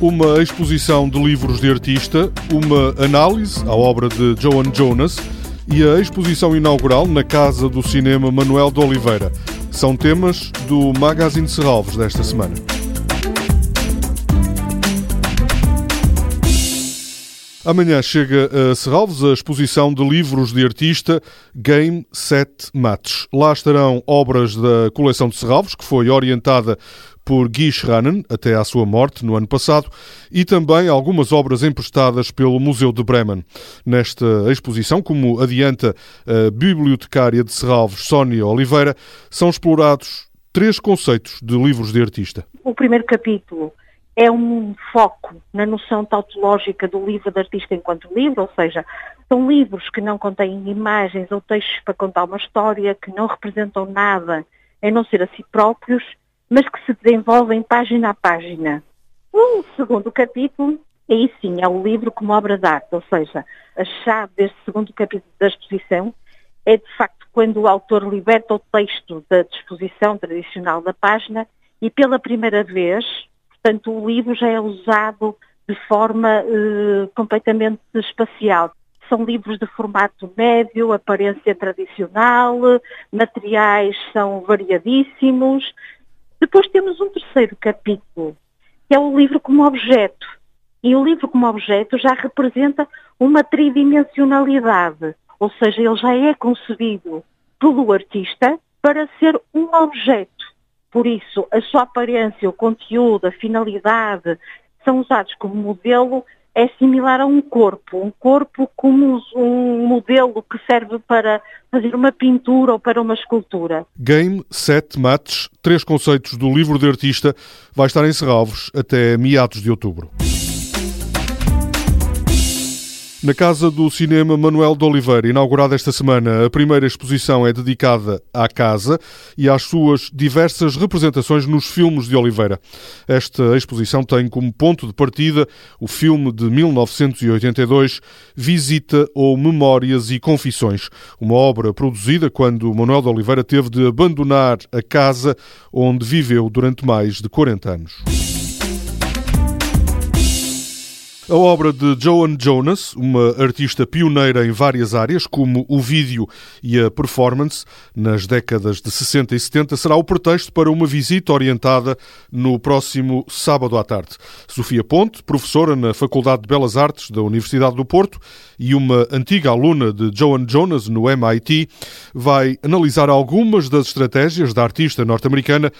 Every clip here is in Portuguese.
uma exposição de livros de artista, uma análise à obra de Joan Jonas e a exposição inaugural na Casa do Cinema Manuel de Oliveira. São temas do Magazine de Serralves desta semana. Amanhã chega a Serralves a exposição de livros de artista Game Set Match. Lá estarão obras da coleção de Serralves, que foi orientada por Guy Schranen até à sua morte no ano passado, e também algumas obras emprestadas pelo Museu de Bremen. Nesta exposição, como adianta a bibliotecária de Serralves, Sónia Oliveira, são explorados três conceitos de livros de artista. O primeiro capítulo é um foco na noção tautológica do livro de artista enquanto livro, ou seja, são livros que não contêm imagens ou textos para contar uma história, que não representam nada em não ser a si próprios, mas que se desenvolvem página a página. O segundo capítulo, aí sim, é o livro como obra de arte, ou seja, a chave deste segundo capítulo da exposição é de facto quando o autor liberta o texto da disposição tradicional da página e pela primeira vez Portanto, o livro já é usado de forma eh, completamente espacial. São livros de formato médio, aparência tradicional, materiais são variadíssimos. Depois temos um terceiro capítulo, que é o livro como objeto. E o livro como objeto já representa uma tridimensionalidade, ou seja, ele já é concebido pelo artista para ser um objeto. Por isso, a sua aparência, o conteúdo, a finalidade são usados como modelo é similar a um corpo, um corpo como um modelo que serve para fazer uma pintura ou para uma escultura. Game, set, match, três conceitos do livro de artista, vai estar em Serralvos até meados de outubro. Na Casa do Cinema Manuel de Oliveira, inaugurada esta semana, a primeira exposição é dedicada à casa e às suas diversas representações nos filmes de Oliveira. Esta exposição tem como ponto de partida o filme de 1982, Visita ou Memórias e Confissões, uma obra produzida quando Manuel de Oliveira teve de abandonar a casa onde viveu durante mais de 40 anos. A obra de Joan Jonas, uma artista pioneira em várias áreas, como o vídeo e a performance, nas décadas de 60 e 70, será o pretexto para uma visita orientada no próximo sábado à tarde. Sofia Ponte, professora na Faculdade de Belas Artes da Universidade do Porto e uma antiga aluna de Joan Jonas no MIT, vai analisar algumas das estratégias da artista norte-americana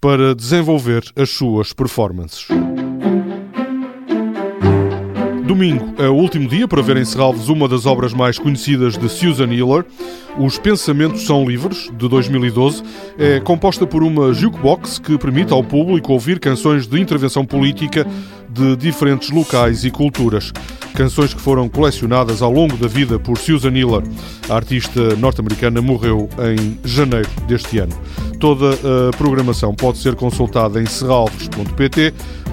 para desenvolver as suas performances. Domingo é o último dia para ver em Serralves uma das obras mais conhecidas de Susan Hiller. Os Pensamentos São Livres, de 2012, é composta por uma jukebox que permite ao público ouvir canções de intervenção política de diferentes locais e culturas. Canções que foram colecionadas ao longo da vida por Susan Hiller. A artista norte-americana morreu em janeiro deste ano. Toda a programação pode ser consultada em serralves.pt